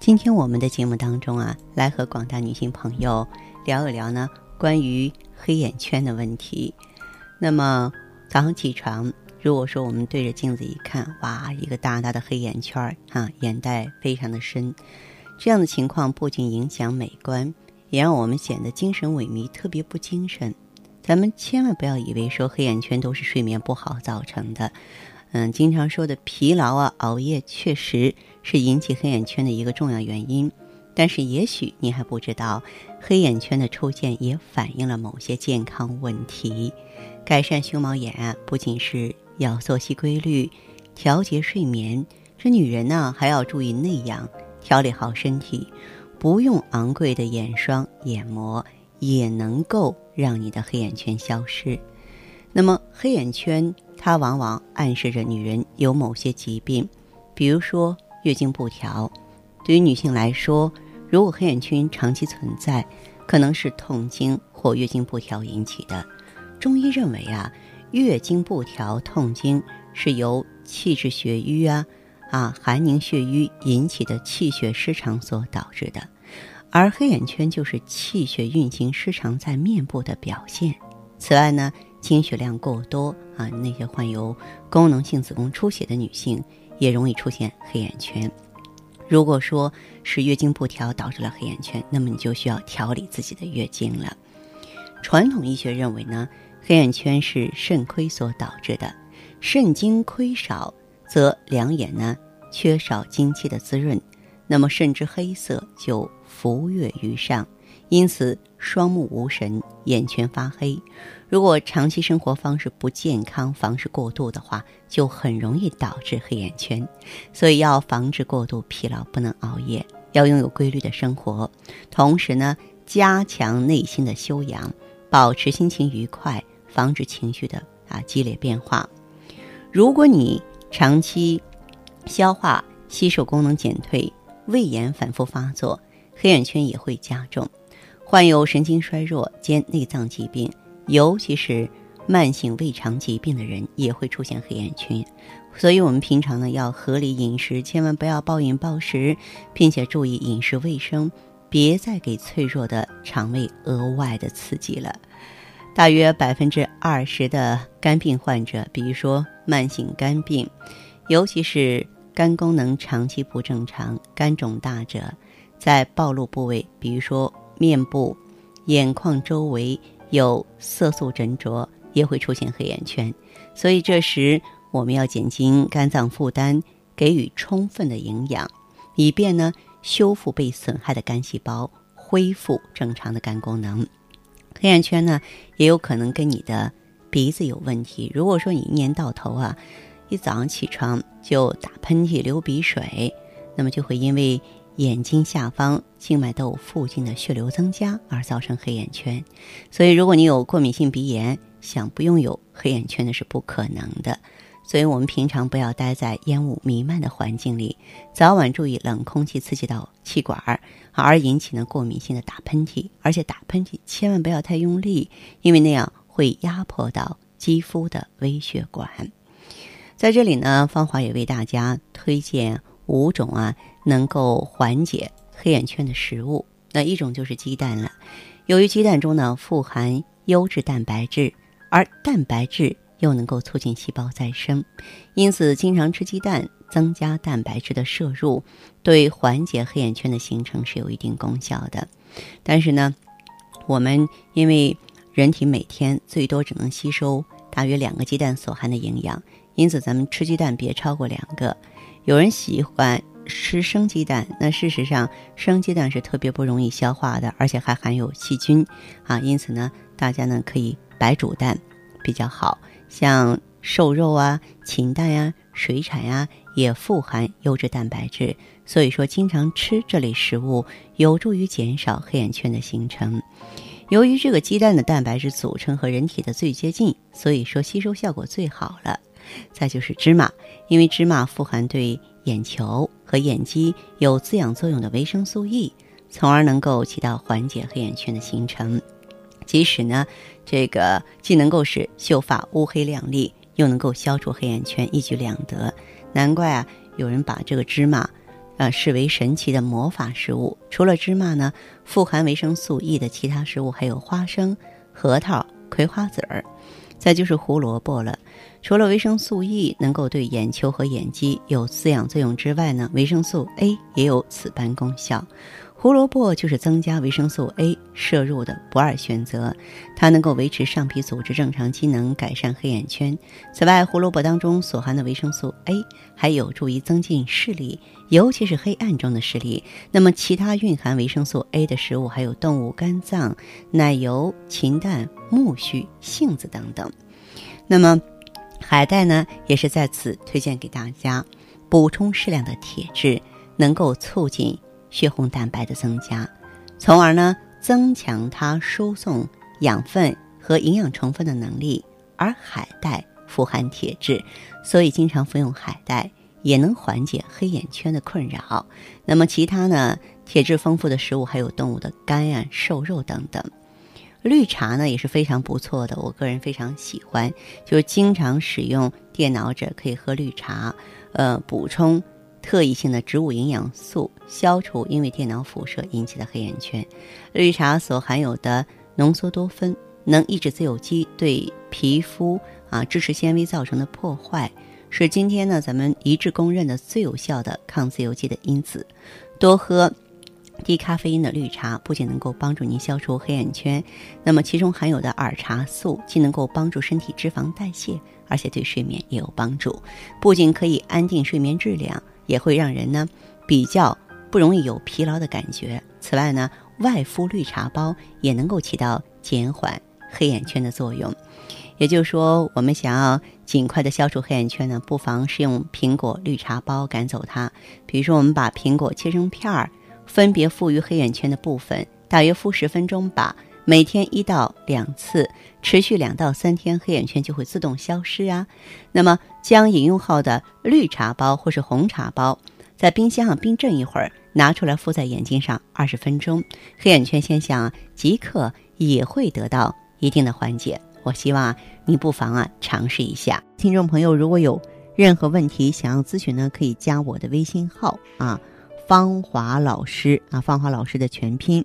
今天我们的节目当中啊，来和广大女性朋友聊一聊呢关于黑眼圈的问题。那么早上起床。如果说我们对着镜子一看，哇，一个大大的黑眼圈儿啊，眼袋非常的深，这样的情况不仅影响美观，也让我们显得精神萎靡，特别不精神。咱们千万不要以为说黑眼圈都是睡眠不好造成的，嗯，经常说的疲劳啊、熬夜，确实是引起黑眼圈的一个重要原因。但是也许你还不知道，黑眼圈的出现也反映了某些健康问题。改善熊猫眼啊，不仅是要作息规律，调节睡眠。这女人呢，还要注意内养，调理好身体。不用昂贵的眼霜、眼膜，也能够让你的黑眼圈消失。那么，黑眼圈它往往暗示着女人有某些疾病，比如说月经不调。对于女性来说，如果黑眼圈长期存在，可能是痛经或月经不调引起的。中医认为啊。月经不调、痛经是由气滞血瘀啊、啊寒凝血瘀引起的气血失常所导致的，而黑眼圈就是气血运行失常在面部的表现。此外呢，经血量过多啊，那些患有功能性子宫出血的女性也容易出现黑眼圈。如果说是月经不调导致了黑眼圈，那么你就需要调理自己的月经了。传统医学认为呢。黑眼圈是肾亏所导致的，肾精亏少，则两眼呢缺少精气的滋润，那么肾之黑色就浮跃于上，因此双目无神，眼圈发黑。如果长期生活方式不健康，房事过度的话，就很容易导致黑眼圈。所以要防止过度疲劳，不能熬夜，要拥有规律的生活，同时呢，加强内心的修养，保持心情愉快。防止情绪的啊激烈变化。如果你长期消化吸收功能减退，胃炎反复发作，黑眼圈也会加重。患有神经衰弱兼内脏疾病，尤其是慢性胃肠疾病的人，也会出现黑眼圈。所以，我们平常呢要合理饮食，千万不要暴饮暴食，并且注意饮食卫生，别再给脆弱的肠胃额外的刺激了。大约百分之二十的肝病患者，比如说慢性肝病，尤其是肝功能长期不正常、肝肿大者，在暴露部位，比如说面部、眼眶周围有色素沉着，也会出现黑眼圈。所以这时我们要减轻肝脏负担，给予充分的营养，以便呢修复被损害的肝细胞，恢复正常的肝功能。黑眼圈呢，也有可能跟你的鼻子有问题。如果说你一年到头啊，一早上起床就打喷嚏、流鼻水，那么就会因为眼睛下方静脉窦附近的血流增加而造成黑眼圈。所以，如果你有过敏性鼻炎，想不拥有黑眼圈那是不可能的。所以我们平常不要待在烟雾弥漫的环境里，早晚注意冷空气刺激到气管儿，而引起呢过敏性的打喷嚏。而且打喷嚏千万不要太用力，因为那样会压迫到肌肤的微血管。在这里呢，芳华也为大家推荐五种啊能够缓解黑眼圈的食物。那一种就是鸡蛋了，由于鸡蛋中呢富含优质蛋白质，而蛋白质。又能够促进细胞再生，因此经常吃鸡蛋，增加蛋白质的摄入，对缓解黑眼圈的形成是有一定功效的。但是呢，我们因为人体每天最多只能吸收大约两个鸡蛋所含的营养，因此咱们吃鸡蛋别超过两个。有人喜欢吃生鸡蛋，那事实上生鸡蛋是特别不容易消化的，而且还含有细菌啊。因此呢，大家呢可以白煮蛋比较好。像瘦肉啊、禽蛋呀、水产呀，也富含优质蛋白质。所以说，经常吃这类食物有助于减少黑眼圈的形成。由于这个鸡蛋的蛋白质组成和人体的最接近，所以说吸收效果最好了。再就是芝麻，因为芝麻富含对眼球和眼肌有滋养作用的维生素 E，从而能够起到缓解黑眼圈的形成。即使呢，这个既能够使秀发乌黑亮丽，又能够消除黑眼圈，一举两得。难怪啊，有人把这个芝麻，呃，视为神奇的魔法食物。除了芝麻呢，富含维生素 E 的其他食物还有花生、核桃、葵花籽儿。再就是胡萝卜了，除了维生素 E 能够对眼球和眼肌有滋养作用之外呢，维生素 A 也有此般功效。胡萝卜就是增加维生素 A 摄入的不二选择，它能够维持上皮组织正常机能，改善黑眼圈。此外，胡萝卜当中所含的维生素 A 还有助于增进视力，尤其是黑暗中的视力。那么，其他蕴含维生素 A 的食物还有动物肝脏、奶油、禽蛋、苜蓿、杏子等等。那么，海带呢，也是在此推荐给大家，补充适量的铁质，能够促进。血红蛋白的增加，从而呢增强它输送养分和营养成分的能力。而海带富含铁质，所以经常服用海带也能缓解黑眼圈的困扰。那么其他呢，铁质丰富的食物还有动物的肝呀、瘦肉等等。绿茶呢也是非常不错的，我个人非常喜欢，就是经常使用电脑者可以喝绿茶，呃，补充。特异性的植物营养素，消除因为电脑辐射引起的黑眼圈。绿茶所含有的浓缩多酚，能抑制自由基对皮肤啊支持纤维造成的破坏，是今天呢咱们一致公认的最有效的抗自由基的因子。多喝低咖啡因的绿茶，不仅能够帮助您消除黑眼圈，那么其中含有的儿茶素既能够帮助身体脂肪代谢，而且对睡眠也有帮助，不仅可以安定睡眠质量。也会让人呢比较不容易有疲劳的感觉。此外呢，外敷绿茶包也能够起到减缓黑眼圈的作用。也就是说，我们想要尽快的消除黑眼圈呢，不妨是用苹果绿茶包赶走它。比如说，我们把苹果切成片儿，分别敷于黑眼圈的部分，大约敷十分钟吧。每天一到两次，持续两到三天，黑眼圈就会自动消失啊。那么，将饮用后的绿茶包或是红茶包，在冰箱上冰镇一会儿，拿出来敷在眼睛上二十分钟，黑眼圈现象即刻也会得到一定的缓解。我希望，你不妨啊尝试一下。听众朋友，如果有任何问题想要咨询呢，可以加我的微信号啊，芳华老师啊，芳华老师的全拼。